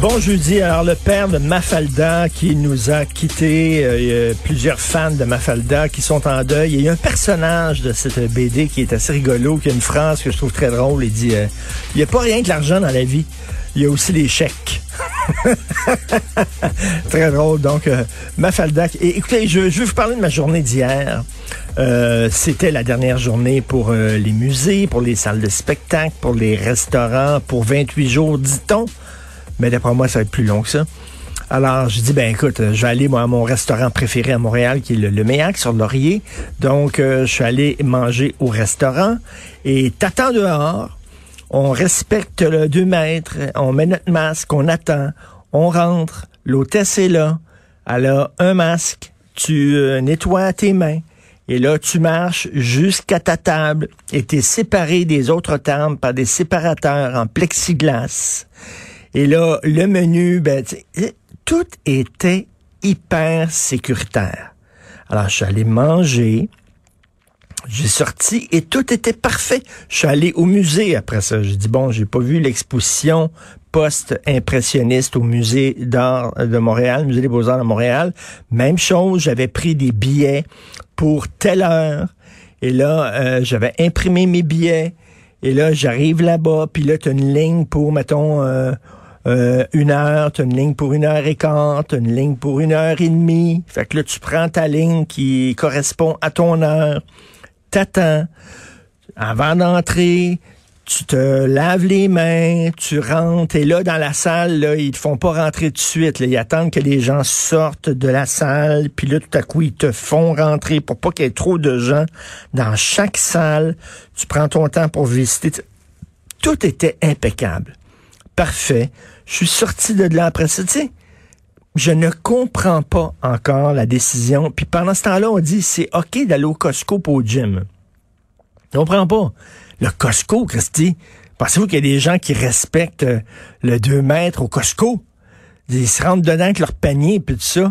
Bon jeudi. Alors, le père de Mafalda qui nous a quittés, euh, plusieurs fans de Mafalda qui sont en deuil. Il y a un personnage de cette BD qui est assez rigolo, qui a une phrase que je trouve très drôle. Il dit, euh, il n'y a pas rien que l'argent dans la vie. Il y a aussi les chèques. Très drôle. Donc, euh, Mafalda. Et, écoutez, je, vais vous parler de ma journée d'hier. Euh, C'était la dernière journée pour les musées, pour les salles de spectacle, pour les restaurants, pour 28 jours, dit-on. Mais d'après moi, ça va être plus long que ça. Alors, je dis, ben écoute, euh, je vais aller moi, à mon restaurant préféré à Montréal, qui est le, le Méac sur Laurier. Donc, euh, je suis allé manger au restaurant. Et t'attends dehors. On respecte le 2 mètres, on met notre masque, on attend, on rentre, l'hôtesse est là, elle a un masque, tu euh, nettoies tes mains, et là, tu marches jusqu'à ta table. Et tu es séparé des autres tables par des séparateurs en plexiglas. Et là, le menu, ben, tout était hyper sécuritaire. Alors, je suis allé manger. J'ai sorti et tout était parfait. Je suis allé au musée après ça. J'ai dit, bon, j'ai pas vu l'exposition post-impressionniste au musée d'art de Montréal, musée des beaux-arts de Montréal. Même chose, j'avais pris des billets pour telle heure. Et là, euh, j'avais imprimé mes billets. Et là, j'arrive là-bas, puis là, tu as une ligne pour, mettons, euh, euh, une heure, tu as une ligne pour une heure et quart, tu une ligne pour une heure et demie. Fait que là, tu prends ta ligne qui correspond à ton heure t'attends avant d'entrer, tu te laves les mains, tu rentres, et là, dans la salle, là, ils te font pas rentrer tout de suite. Là. Ils attendent que les gens sortent de la salle, puis là, tout à coup, ils te font rentrer pour pas qu'il y ait trop de gens dans chaque salle. Tu prends ton temps pour visiter. Tout était impeccable. Parfait. Je suis sorti de là après ça, tu sais je ne comprends pas encore la décision. Puis pendant ce temps-là, on dit c'est OK d'aller au Costco pour au gym. Je comprends pas. Le Costco, Christy, pensez-vous qu'il y a des gens qui respectent euh, le 2 mètres au Costco? Ils se rentrent dedans avec leur panier et tout ça.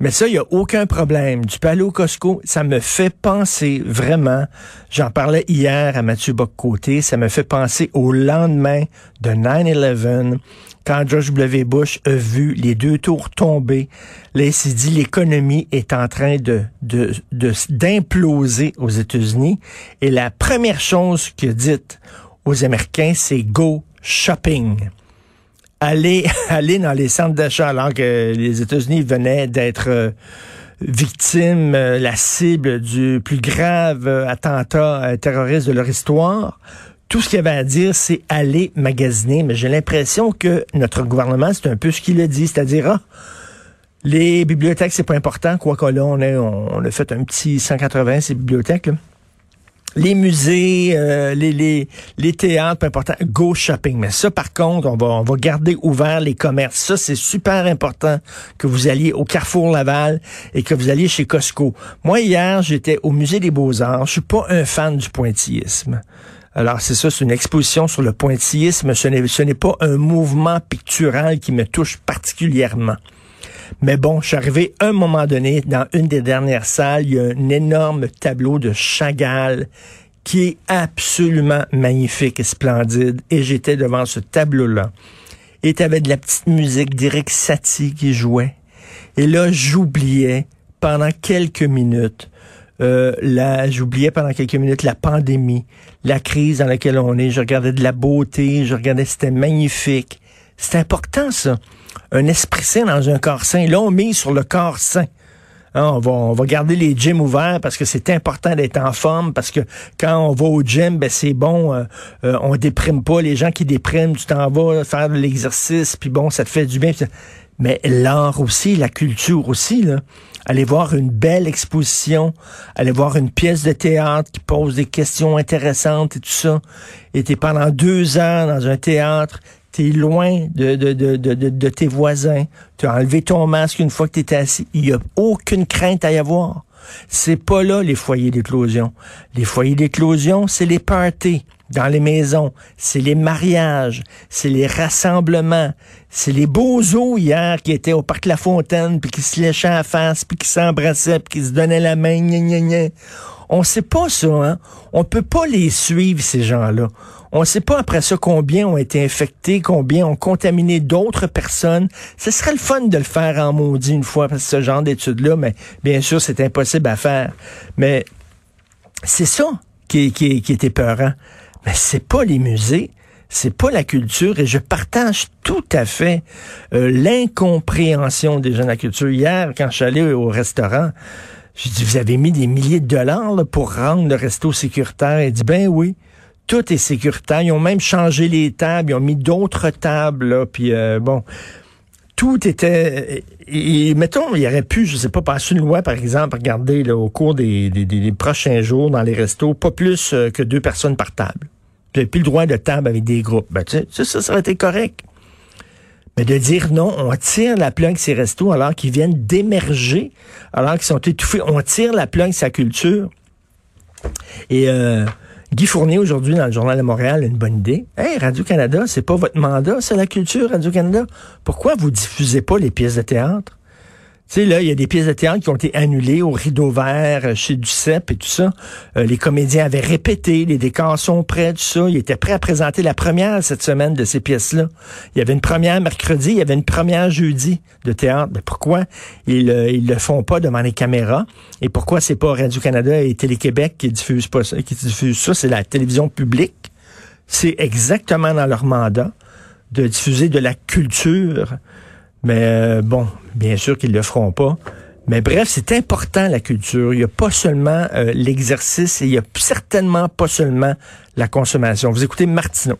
Mais ça, il n'y a aucun problème. Peux aller au Costco. Ça me fait penser vraiment, j'en parlais hier à Mathieu Bock-Côté, ça me fait penser au lendemain de 9-11 quand George W. Bush a vu les deux tours tomber, là, il s'est dit l'économie est en train de, de, d'imploser aux États-Unis. Et la première chose qu'il a dite aux Américains, c'est go shopping. Allez, allez dans les centres d'achat alors que les États-Unis venaient d'être euh, victimes, euh, la cible du plus grave euh, attentat terroriste de leur histoire tout ce qu'il y avait à dire, c'est aller magasiner. Mais j'ai l'impression que notre gouvernement, c'est un peu ce qu'il a dit, c'est-à-dire, ah, les bibliothèques, c'est pas important. Quoi que là, on a, on a fait un petit 180, ces bibliothèques. Les musées, euh, les, théâtres, peu important, go shopping. Mais ça, par contre, on va, on va garder ouvert les commerces. Ça, c'est super important que vous alliez au Carrefour Laval et que vous alliez chez Costco. Moi, hier, j'étais au Musée des Beaux-Arts. Je suis pas un fan du pointillisme. Alors, c'est ça, c'est une exposition sur le pointillisme. Ce n'est pas un mouvement pictural qui me touche particulièrement. Mais bon, je suis arrivé un moment donné dans une des dernières salles, il y a un énorme tableau de Chagall qui est absolument magnifique et splendide. Et j'étais devant ce tableau-là. Et tu avais de la petite musique d'Eric Satie qui jouait. Et là, j'oubliais pendant quelques minutes euh, j'oubliais pendant quelques minutes la pandémie, la crise dans laquelle on est. Je regardais de la beauté, je regardais, c'était magnifique. C'est important, ça. Un esprit sain dans un corps sain. Là, on mise sur le corps sain. Hein, on, va, garder les gyms ouverts parce que c'est important d'être en forme, parce que quand on va au gym, ben c'est bon, euh, euh, on déprime pas. Les gens qui dépriment, tu t'en vas faire de l'exercice, puis bon, ça te fait du bien. Mais l'art aussi, la culture aussi, là aller voir une belle exposition, aller voir une pièce de théâtre qui pose des questions intéressantes et tout ça. Et t'es pendant deux ans dans un théâtre, t'es loin de, de, de, de, de tes voisins, tu as enlevé ton masque une fois que t'étais assis. Il n'y a aucune crainte à y avoir. C'est pas là les foyers d'éclosion. Les foyers d'éclosion, c'est les parties dans les maisons, c'est les mariages, c'est les rassemblements, c'est les beaux os hier qui étaient au parc La Fontaine, puis qui se léchaient à la face, puis qui s'embrassaient, puis qui se donnaient la main, gna, gna, gna. On sait pas ça, hein? On peut pas les suivre, ces gens-là. On sait pas après ça combien ont été infectés, combien ont contaminé d'autres personnes. Ce serait le fun de le faire en maudit une fois, parce que ce genre d'études-là, mais bien sûr, c'est impossible à faire. Mais c'est ça qui, qui, qui est épeurant. Mais c'est pas les musées, c'est pas la culture, et je partage tout à fait euh, l'incompréhension des gens de la culture. Hier, quand je suis allé au restaurant, j'ai dit, vous avez mis des milliers de dollars pour rendre le resto sécuritaire. Il dit, ben oui, tout est sécuritaire. Ils ont même changé les tables, ils ont mis d'autres tables, là, puis euh, bon, tout était. Et, mettons, il aurait pu, je sais pas, passer une loi, par exemple, regarder là, au cours des, des, prochains jours dans les restos, pas plus euh, que deux personnes par table. N'avez plus le droit de table avec des groupes. Ben, tu sais, ça, ça aurait été correct. Mais de dire non, on tire la plug ces restos alors qu'ils viennent d'émerger, alors qu'ils sont étouffés, on tire la plug sa culture. Et euh, Guy Fournier, aujourd'hui, dans le Journal de Montréal, a une bonne idée. Hey, Radio-Canada, c'est pas votre mandat, c'est la culture, Radio-Canada. Pourquoi vous diffusez pas les pièces de théâtre? Sais, là, il y a des pièces de théâtre qui ont été annulées au rideau vert, euh, chez Duceppe et tout ça. Euh, les comédiens avaient répété, les décors sont prêts, tout ça. Ils étaient prêts à présenter la première cette semaine de ces pièces-là. Il y avait une première mercredi, il y avait une première jeudi de théâtre. Mais pourquoi ils, euh, le font pas devant les caméras? Et pourquoi c'est pas Radio-Canada et Télé-Québec qui diffusent pas ça, qui diffusent ça? C'est la télévision publique. C'est exactement dans leur mandat de diffuser de la culture mais euh, bon, bien sûr qu'ils le feront pas. Mais bref, c'est important la culture. Il n'y a pas seulement euh, l'exercice et il n'y a certainement pas seulement la consommation. Vous écoutez Martineau.